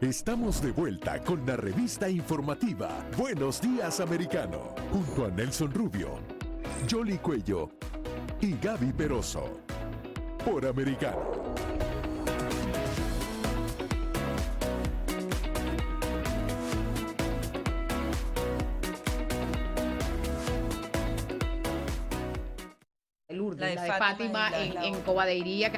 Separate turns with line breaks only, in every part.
Estamos de vuelta con la revista informativa Buenos Días Americano, junto a Nelson Rubio, Jolly Cuello y Gaby Peroso, por Americano.
la de, Fátima, en, en Cobadeiría.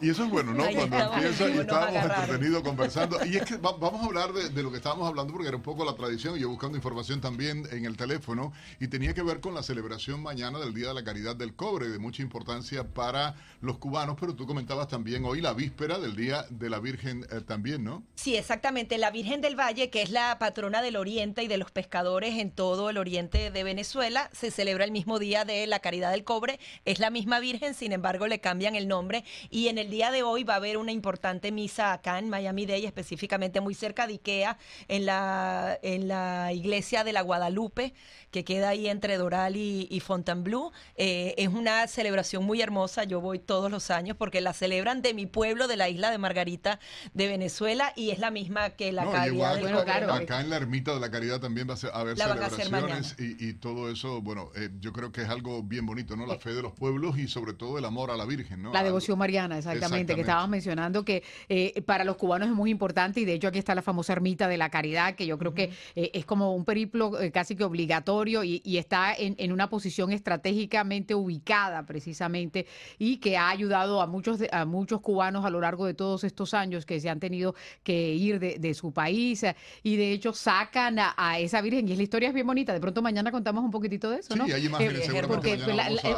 Y eso es bueno, ¿no? Cuando empieza y estábamos entretenidos conversando. Y es que vamos a hablar de, lo que estábamos hablando porque era un poco la tradición. Yo buscando información también en el teléfono y tenía que ver con la celebración mañana del Día de la Caridad del Cobre, de mucha importancia para los cubanos. Pero tú comentabas también hoy la víspera del Día de la Virgen eh, también, ¿no?
Sí, exactamente. La Virgen del Valle, que es la patrona del Oriente y de los pescadores en todo el Oriente de Venezuela, se celebra el mismo día de la Caridad del Cobre. Es la misma Virgen, sin embargo, le cambian el nombre y en el día de hoy va a haber una importante misa acá en Miami-Dade, específicamente muy cerca de Ikea, en la, en la iglesia de la Guadalupe, que queda ahí entre Doral y, Fontainebleau. Eh, es una celebración muy hermosa, yo voy todos los años porque la celebran de mi pueblo, de la isla de Margarita de Venezuela, y es la misma que la Caridad
del bueno, Acá en la Ermita de la Caridad también va a haber celebraciones y, todo eso, bueno, eh, yo creo que es algo bien bonito, ¿no? La fe de los pueblos y sobre todo el amor a la Virgen, ¿no?
La devoción mariana, exactamente, que estabas mencionando que eh, para los cubanos es muy importante y de hecho aquí está la famosa Ermita de la Caridad, que yo creo que es como un periplo casi que obligatorio y, está en, una posición estratégicamente ubicada precisamente y que ha ayudado a muchos, a muchos cubanos a lo largo de todos estos años que se han tenido que ir de, su país y de hecho sacan a, esa Virgen y la historia es bien bonita. De pronto mañana contamos un poquitito de eso, ¿no?
Sí, hay imágenes,
eh, porque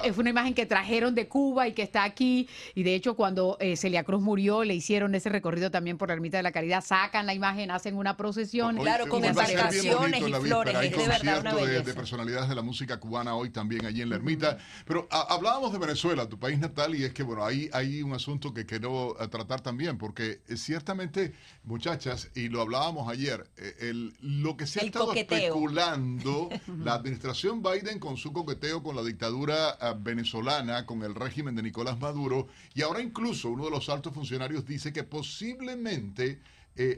es una imagen que trajeron de Cuba y que está aquí y de hecho cuando eh, Celia Cruz murió le hicieron ese recorrido también por la Ermita de la Caridad, sacan la imagen, hacen una procesión.
claro, con embarcaciones y flores, es de verdad una
belleza personalidades de la música cubana hoy también allí en la ermita. Pero hablábamos de Venezuela, tu país natal, y es que, bueno, ahí hay un asunto que quiero eh, tratar también, porque eh, ciertamente, muchachas, y lo hablábamos ayer, eh, el, lo que se ha estado especulando, la administración Biden con su coqueteo con la dictadura venezolana, con el régimen de Nicolás Maduro, y ahora incluso uno de los altos funcionarios dice que posiblemente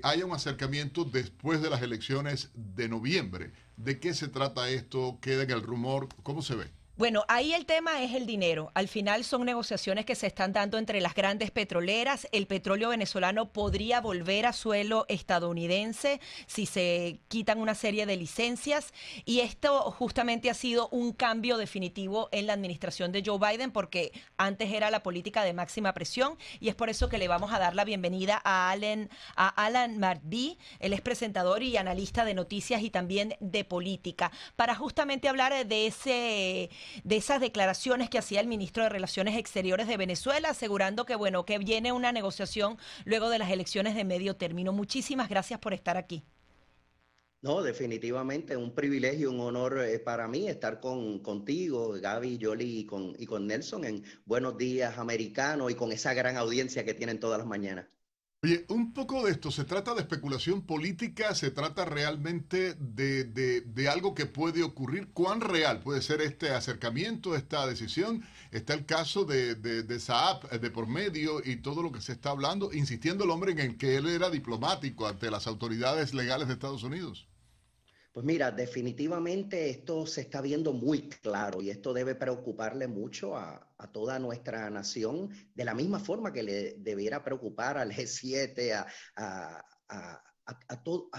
haya un acercamiento después de las elecciones de noviembre. ¿De qué se trata esto? ¿Queda en el rumor? ¿Cómo se ve?
Bueno, ahí el tema es el dinero. Al final son negociaciones que se están dando entre las grandes petroleras. El petróleo venezolano podría volver a suelo estadounidense si se quitan una serie de licencias. Y esto justamente ha sido un cambio definitivo en la administración de Joe Biden porque antes era la política de máxima presión y es por eso que le vamos a dar la bienvenida a Alan, a Alan Mardi. Él es presentador y analista de noticias y también de política para justamente hablar de ese de esas declaraciones que hacía el ministro de Relaciones Exteriores de Venezuela, asegurando que, bueno, que viene una negociación luego de las elecciones de medio término. Muchísimas gracias por estar aquí.
No, definitivamente un privilegio, un honor eh, para mí estar con, contigo, Gaby, Yoli y con, y con Nelson en Buenos Días Americano y con esa gran audiencia que tienen todas las mañanas.
Oye, un poco de esto, ¿se trata de especulación política? ¿Se trata realmente de, de, algo que puede ocurrir? ¿Cuán real puede ser este acercamiento, esta decisión? Está el caso de, de, de Saab de por medio y todo lo que se está hablando, insistiendo el hombre en el que él era diplomático ante las autoridades legales de Estados Unidos.
Pues mira, definitivamente esto se está viendo muy claro y esto debe preocuparle mucho a, toda nuestra nación, de la misma forma que le debiera preocupar al G7, a,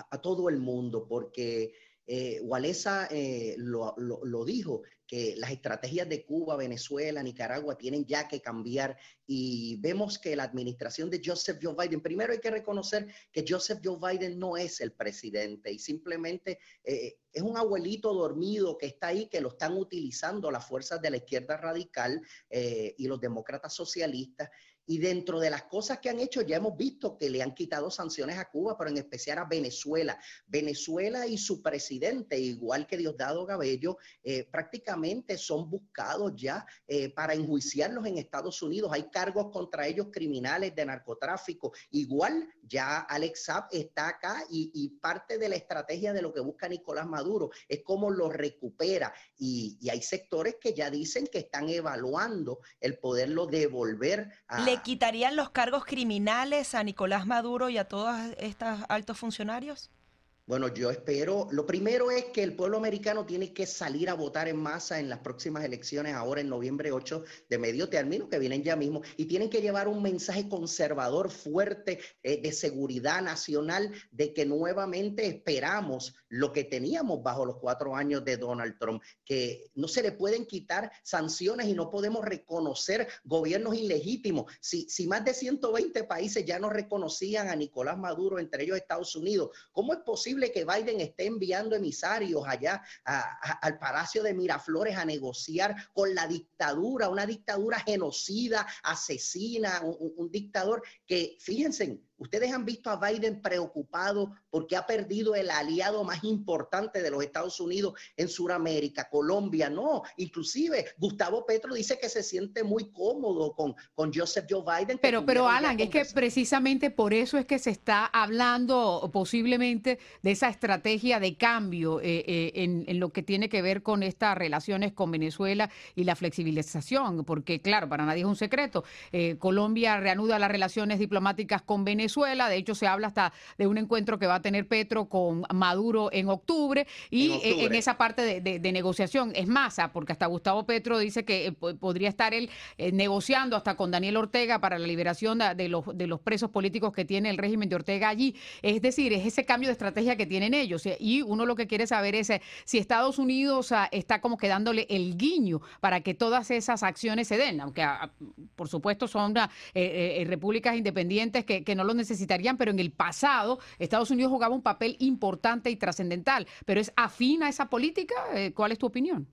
a todo el mundo, porque eh, Walesa eh, lo, lo, dijo, que las estrategias de Cuba, Venezuela, Nicaragua tienen ya que cambiar y vemos que la administración de Joseph Joe Biden, primero hay que reconocer que Joseph Joe Biden no es el presidente y simplemente eh, es un abuelito dormido que está ahí, que lo están utilizando las fuerzas de la izquierda radical eh, y los demócratas socialistas. Y dentro de las cosas que han hecho, ya hemos visto que le han quitado sanciones a Cuba, pero en especial a Venezuela. Venezuela y su presidente, igual que Diosdado Gabello, eh, prácticamente son buscados ya eh, para enjuiciarlos en Estados Unidos. Hay cargos contra ellos criminales de narcotráfico. Igual ya Alex Saab está acá y, parte de la estrategia de lo que busca Nicolás Maduro es cómo lo recupera. Y, hay sectores que ya dicen que están evaluando el poderlo devolver a...
¿Le quitarían los cargos criminales a Nicolás Maduro y a todos estos altos funcionarios?
Bueno, yo espero, lo primero es que el pueblo americano tiene que salir a votar en masa en las próximas elecciones, ahora en noviembre 8 de medio término, que vienen ya mismo, y tienen que llevar un mensaje conservador fuerte eh, de seguridad nacional, de que nuevamente esperamos lo que teníamos bajo los cuatro años de Donald Trump, que no se le pueden quitar sanciones y no podemos reconocer gobiernos ilegítimos. Si, si más de 120 países ya no reconocían a Nicolás Maduro, entre ellos Estados Unidos, ¿cómo es posible? Que Biden esté enviando emisarios allá al Palacio de Miraflores a negociar con la dictadura, una dictadura genocida, asesina, un dictador que, fíjense, Ustedes han visto a Biden preocupado porque ha perdido el aliado más importante de los Estados Unidos en Sudamérica, Colombia, no. Inclusive Gustavo Petro dice que se siente muy cómodo con, con Joseph Joe Biden.
Pero, pero Alan, es que precisamente por eso es que se está hablando posiblemente de esa estrategia de cambio eh, eh, en, en, lo que tiene que ver con estas relaciones con Venezuela y la flexibilización, porque claro, para nadie es un secreto, eh, Colombia reanuda las relaciones diplomáticas con Venezuela de hecho, se habla hasta de un encuentro que va a tener Petro con Maduro en octubre y eh, en, esa parte de, negociación es masa, porque hasta Gustavo Petro dice que eh, podría estar él eh, negociando hasta con Daniel Ortega para la liberación de, los, de los presos políticos que tiene el régimen de Ortega allí. Es decir, es ese cambio de estrategia que tienen ellos. Y uno lo que quiere saber es si Estados Unidos ah, está como que dándole el guiño para que todas esas acciones se den, aunque ah, por supuesto son ah, repúblicas independientes que, que no lo necesitarían, pero en el pasado Estados Unidos jugaba un papel importante y trascendental. ¿Pero es afín a esa política? Eh, ¿Cuál es tu opinión?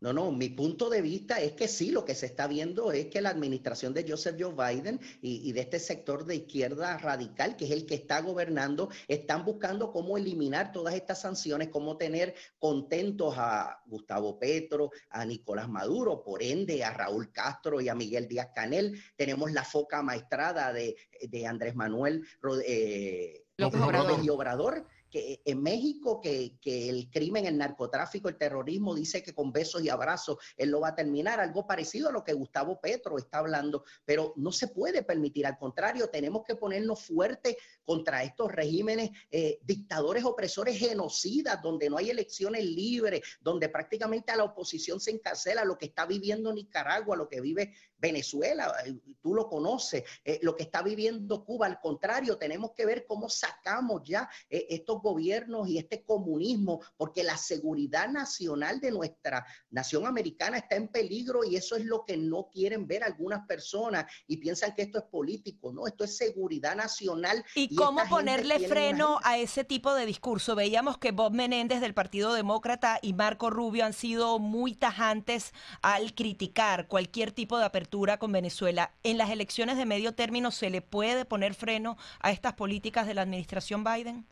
No, no, mi punto de vista es que sí, lo que se está viendo es que la administración de Joseph Joe Biden y, de este sector de izquierda radical, que es el que está gobernando, están buscando cómo eliminar todas estas sanciones, cómo tener contentos a Gustavo Petro, a Nicolás Maduro, por ende a Raúl Castro y a Miguel Díaz Canel. Tenemos la foca maestrada de, Andrés Manuel eh, López Obrador. y Obrador que en México que, el crimen, el narcotráfico, el terrorismo dice que con besos y abrazos él lo va a terminar, algo parecido a lo que Gustavo Petro está hablando, pero no se puede permitir, al contrario, tenemos que ponernos fuertes contra estos regímenes eh, dictadores opresores genocidas, donde no hay elecciones libres, donde prácticamente a la oposición se encarcela lo que está viviendo Nicaragua, lo que vive Venezuela, eh, tú lo conoces, eh, lo que está viviendo Cuba, al contrario, tenemos que ver cómo sacamos ya estos gobiernos y este comunismo, porque la seguridad nacional de nuestra nación americana está en peligro y eso es lo que no quieren ver algunas personas y piensan que esto es político, no, esto es seguridad nacional.
¿Y, cómo ponerle freno a ese tipo de discurso? Veíamos que Bob Menéndez del Partido Demócrata y Marco Rubio han sido muy tajantes al criticar cualquier tipo de apertura con Venezuela. ¿En las elecciones de medio término se le puede poner freno a estas políticas de la administración Biden?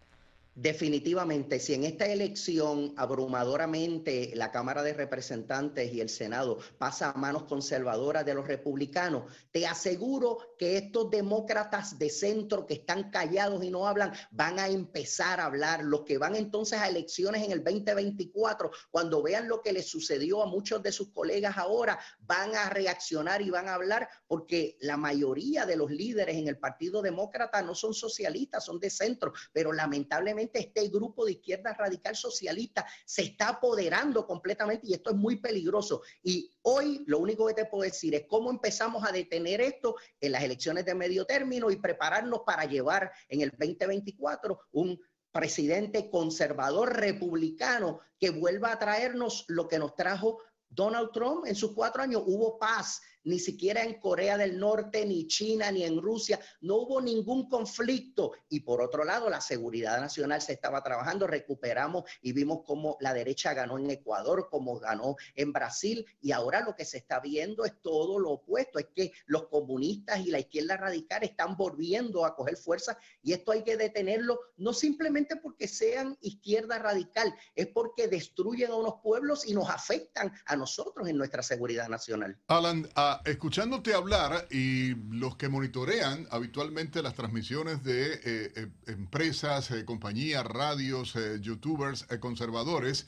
Definitivamente, si en esta elección abrumadoramente la Cámara de Representantes y el Senado pasa a manos conservadoras de los republicanos, te aseguro que estos demócratas de centro que están callados y no hablan van a empezar a hablar. Los que van entonces a elecciones en el 2024, cuando vean lo que les sucedió a muchos de sus colegas ahora, van a reaccionar y van a hablar porque la mayoría de los líderes en el Partido Demócrata no son socialistas, son de centro, pero lamentablemente este grupo de izquierda radical socialista se está apoderando completamente y esto es muy peligroso. Y hoy lo único que te puedo decir es cómo empezamos a detener esto en las elecciones de medio término y prepararnos para llevar en el 2024 un presidente conservador republicano que vuelva a traernos lo que nos trajo Donald Trump en sus cuatro años. Hubo paz, ni siquiera en Corea del Norte, ni China, ni en Rusia, no hubo ningún conflicto. Y por otro lado, la seguridad nacional se estaba trabajando, recuperamos y vimos cómo la derecha ganó en Ecuador, como ganó en Brasil, y ahora lo que se está viendo es todo lo opuesto, es que los comunistas y la izquierda radical están volviendo a coger fuerza y esto hay que detenerlo, no simplemente porque sean izquierda radical, es porque destruyen a unos pueblos y nos afectan a nosotros en nuestra seguridad nacional.
Alan, Escuchándote hablar y los que monitorean habitualmente las transmisiones de eh, eh, empresas, eh, compañías, radios, youtubers, conservadores,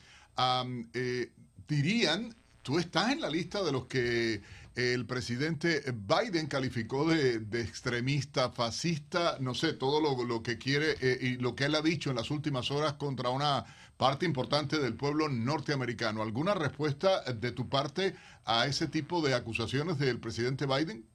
dirían, tú estás en la lista de los que el presidente Biden calificó de, extremista, fascista, no sé, todo lo que quiere y lo que él ha dicho en las últimas horas contra una parte importante del pueblo norteamericano. ¿Alguna respuesta de tu parte a ese tipo de acusaciones del presidente Biden?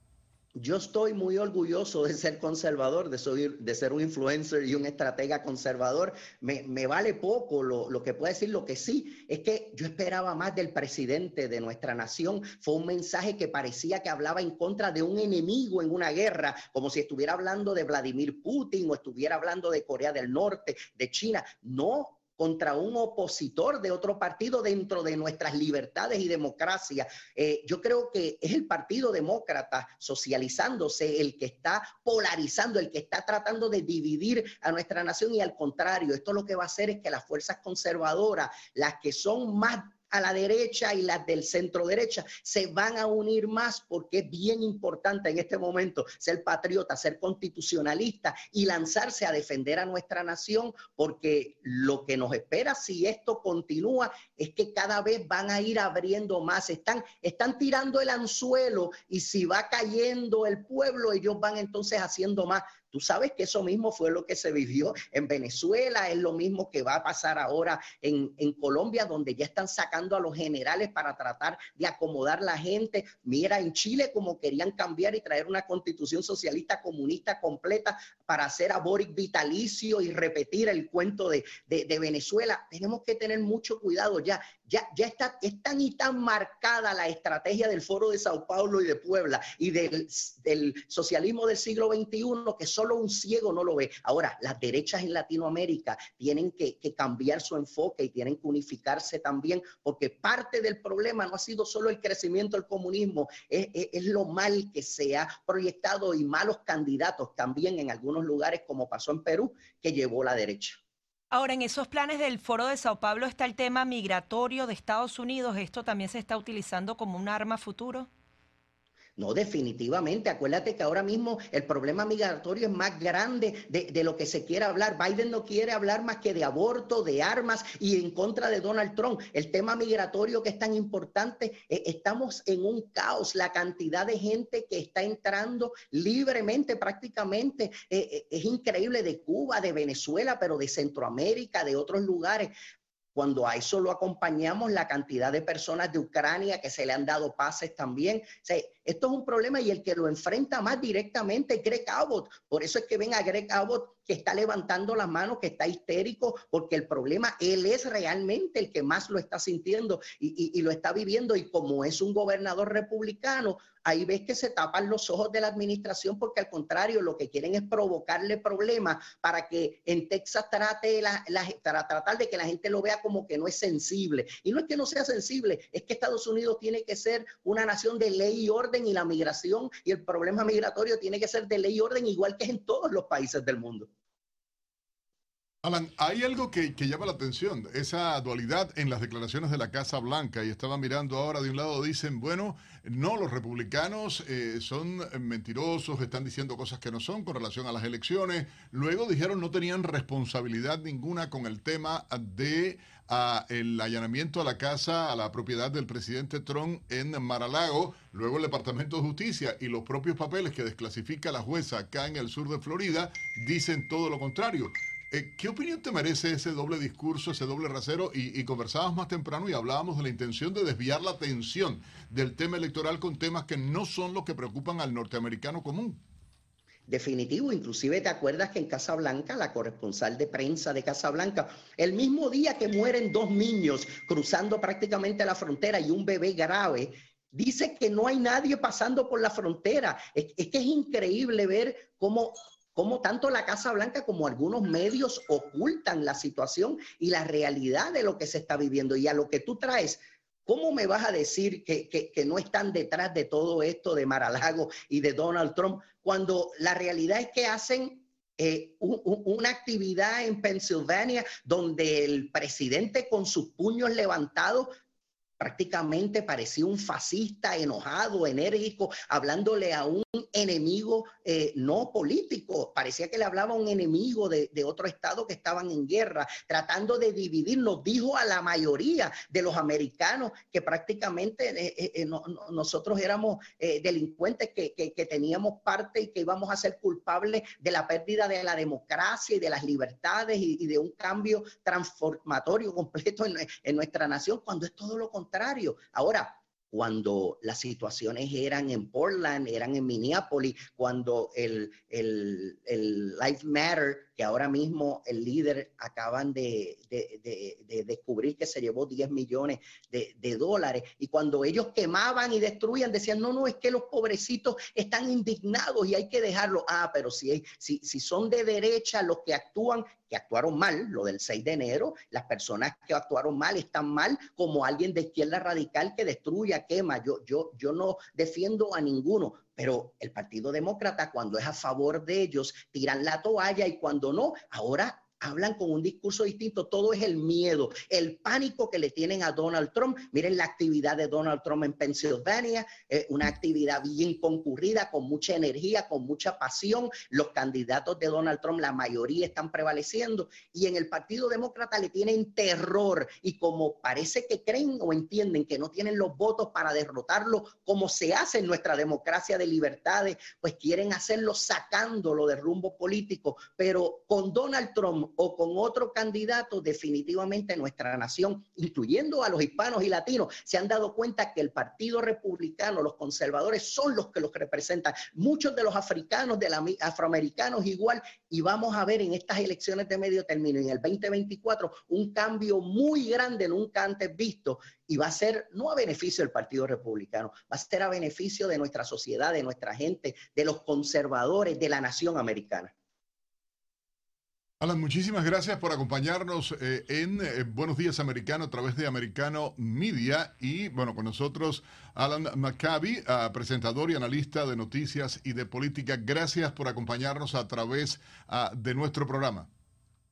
Yo estoy muy orgulloso de ser conservador, de, de ser un influencer y un estratega conservador. Me, vale poco lo, lo, que puede decir. Lo que sí es que yo esperaba más del presidente de nuestra nación. Fue un mensaje que parecía que hablaba en contra de un enemigo en una guerra, como si estuviera hablando de Vladimir Putin o estuviera hablando de Corea del Norte, de China. No, contra un opositor de otro partido dentro de nuestras libertades y democracia. Eh, yo creo que es el Partido Demócrata socializándose el que está polarizando, el que está tratando de dividir a nuestra nación y al contrario, esto lo que va a hacer es que las fuerzas conservadoras, las que son más a la derecha y las del centro derecha se van a unir más porque es bien importante en este momento ser patriota, ser constitucionalista y lanzarse a defender a nuestra nación porque lo que nos espera si esto continúa es que cada vez van a ir abriendo más, están, están tirando el anzuelo y si va cayendo el pueblo ellos van entonces haciendo más. Tú sabes que eso mismo fue lo que se vivió en Venezuela, es lo mismo que va a pasar ahora en, Colombia, donde ya están sacando a los generales para tratar de acomodar la gente. Mira, en Chile como querían cambiar y traer una constitución socialista comunista completa para hacer a Boric vitalicio y repetir el cuento de, de Venezuela. Tenemos que tener mucho cuidado ya. Ya, ya está, es tan y tan marcada la estrategia del Foro de Sao Paulo y de Puebla y del, del socialismo del siglo XXI que solo un ciego no lo ve. Ahora, las derechas en Latinoamérica tienen que, cambiar su enfoque y tienen que unificarse también, porque parte del problema no ha sido solo el crecimiento del comunismo, es, es lo mal que se ha proyectado y malos candidatos también en algunos lugares, como pasó en Perú, que llevó la derecha.
Ahora, en esos planes del Foro de Sao Paulo está el tema migratorio de Estados Unidos. ¿Esto también se está utilizando como un arma futuro?
No, definitivamente. Acuérdate que ahora mismo el problema migratorio es más grande de, lo que se quiere hablar. Biden no quiere hablar más que de aborto, de armas y en contra de Donald Trump. El tema migratorio que es tan importante, eh, estamos en un caos. La cantidad de gente que está entrando libremente prácticamente eh, eh, es increíble de Cuba, de Venezuela, pero de Centroamérica, de otros lugares. Cuando a eso lo acompañamos, la cantidad de personas de Ucrania que se le han dado pases también. esto es un problema y el que lo enfrenta más directamente es Greg Abbott. Por eso es que ven a Greg Abbott que está levantando las manos, que está histérico, porque el problema, él es realmente el que más lo está sintiendo y, lo está viviendo. Y como es un gobernador republicano, ahí ves que se tapan los ojos de la administración porque al contrario, lo que quieren es provocarle problemas para que en Texas trate la, para tratar de que la gente lo vea como que no es sensible. Y no es que no sea sensible, es que Estados Unidos tiene que ser una nación de ley y orden y la migración y el problema migratorio tiene que ser de ley y orden igual que en todos los países del mundo.
Alan, hay algo que, llama la atención, esa dualidad en las declaraciones de la Casa Blanca. Y estaba mirando ahora, de un lado dicen, bueno, no, los republicanos eh, son mentirosos, están diciendo cosas que no son con relación a las elecciones. Luego dijeron no tenían responsabilidad ninguna con el tema de ah, el allanamiento a la casa, a la propiedad del presidente Trump en Maralago, luego el Departamento de Justicia y los propios papeles que desclasifica la jueza acá en el sur de Florida dicen todo lo contrario. Eh, ¿Qué opinión te merece ese doble discurso, ese doble rasero? Y, conversábamos más temprano y hablábamos de la intención de desviar la atención del tema electoral con temas que no son los que preocupan al norteamericano común.
Definitivo, inclusive te acuerdas que en Casablanca, la corresponsal de prensa de Casablanca, el mismo día que mueren dos niños cruzando prácticamente la frontera y un bebé grave, dice que no hay nadie pasando por la frontera. es que es increíble ver cómo cómo tanto la Casa Blanca como algunos medios ocultan la situación y la realidad de lo que se está viviendo. Y a lo que tú traes, ¿cómo me vas a decir que, no están detrás de todo esto de Maralago y de Donald Trump cuando la realidad es que hacen eh, una actividad en Pensilvania donde el presidente con sus puños levantados prácticamente parecía un fascista enojado, enérgico, hablándole a un enemigo eh, no político, parecía que le hablaba a un enemigo de, otro estado que estaban en guerra, tratando de dividirnos, dijo a la mayoría de los americanos que prácticamente eh, eh, nosotros éramos delincuentes que, teníamos parte y que íbamos a ser culpables de la pérdida de la democracia y de las libertades y, de un cambio transformatorio completo en, en nuestra nación, cuando es todo lo contrario. Ahora, cuando las situaciones eran en Portland, eran en Minneapolis, cuando el, el, el Life Matter que ahora mismo el líder acaban de, descubrir que se llevó 10 millones de, dólares. Y cuando ellos quemaban y destruían, decían, no, no, es que los pobrecitos están indignados y hay que dejarlo. Ah, pero si, si, si son de derecha los que actúan, que actuaron mal, lo del 6 de enero, las personas que actuaron mal están mal como alguien de izquierda radical que destruya, quema. Yo, yo, yo no defiendo a ninguno, pero el Partido Demócrata, cuando es a favor de ellos, tiran la toalla y cuando no, ahora hablan con un discurso distinto. Todo es el miedo, el pánico que le tienen a Donald Trump. Miren la actividad de Donald Trump en Pensilvania, una actividad bien concurrida, con mucha energía, con mucha pasión. Los candidatos de Donald Trump, la mayoría están prevaleciendo y en el Partido Demócrata le tienen terror y como parece que creen o entienden que no tienen los votos para derrotarlo, como se hace en nuestra democracia de libertades, pues quieren hacerlo sacándolo de rumbo político. Pero con Donald Trump o con otro candidato, definitivamente nuestra nación, incluyendo a los hispanos y latinos, se han dado cuenta que el Partido Republicano, los conservadores, son los que los representan. Muchos de los africanos, de los afroamericanos igual, y vamos a ver en estas elecciones de medio término, en el 2024, un cambio muy grande, nunca antes visto, y va a ser no a beneficio del Partido Republicano, va a ser a beneficio de nuestra sociedad, de nuestra gente, de los conservadores, de la nación americana.
Alan, muchísimas gracias por acompañarnos eh, en eh, Buenos Días Americano a través de Americano Media y bueno, con nosotros Alan Maccabi, ah, presentador y analista de noticias y de política. Gracias por acompañarnos a través ah, de nuestro programa.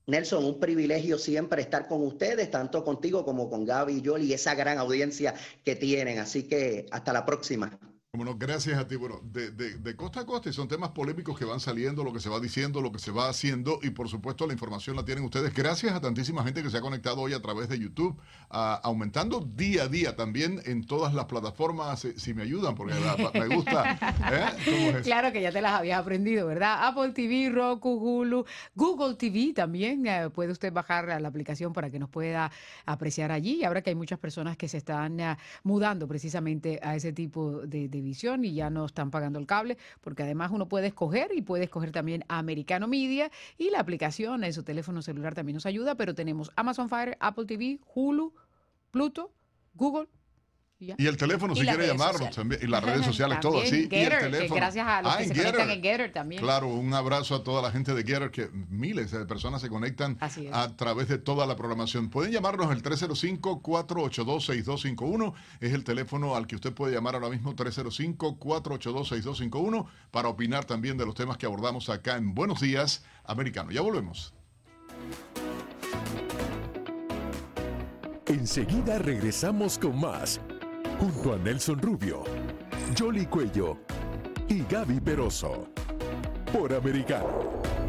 Nelson, un privilegio siempre estar con ustedes, tanto contigo como con Gaby y Yoli y esa gran audiencia que tienen. Así que hasta la próxima.
Bueno, gracias a ti. Bueno, de, de, costa a costa son temas polémicos que van saliendo, lo que se va diciendo, lo que se va haciendo y por supuesto la información la tienen ustedes. Gracias a tantísima gente que se ha conectado hoy a través de YouTube, aumentando día a día también en todas las plataformas, eh, si me ayudan, porque me gusta.
¿eh? Claro que ya te las habías aprendido, ¿verdad? Apple TV, Roku, Hulu, Google TV también. Eh, puede usted bajar la aplicación para que nos pueda apreciar allí. Y ahora que hay muchas personas que se están mudando precisamente a ese tipo de y ya no están pagando el cable, porque además uno puede escoger y puede escoger también Americano Media y la aplicación en su teléfono celular también nos ayuda, pero tenemos Amazon Fire, Apple TV, Hulu, Pluto, Google
y, el teléfono, si quiere llamarnos también. Y las redes sociales, todo así. y el teléfono.
gracias a los ah, que se conectan en Getter también.
Claro, un abrazo a toda la gente de Getter, que miles de personas se conectan a través de toda la programación. Pueden llamarnos el 305-482-6251. Es el teléfono al que usted puede llamar ahora mismo, 305-482-6251, para opinar también de los temas que abordamos acá en Buenos Días Americano. Ya volvemos.
Enseguida regresamos con más junto a Nelson Rubio, Jolly Cuello y Gaby Peroso. Por Americano.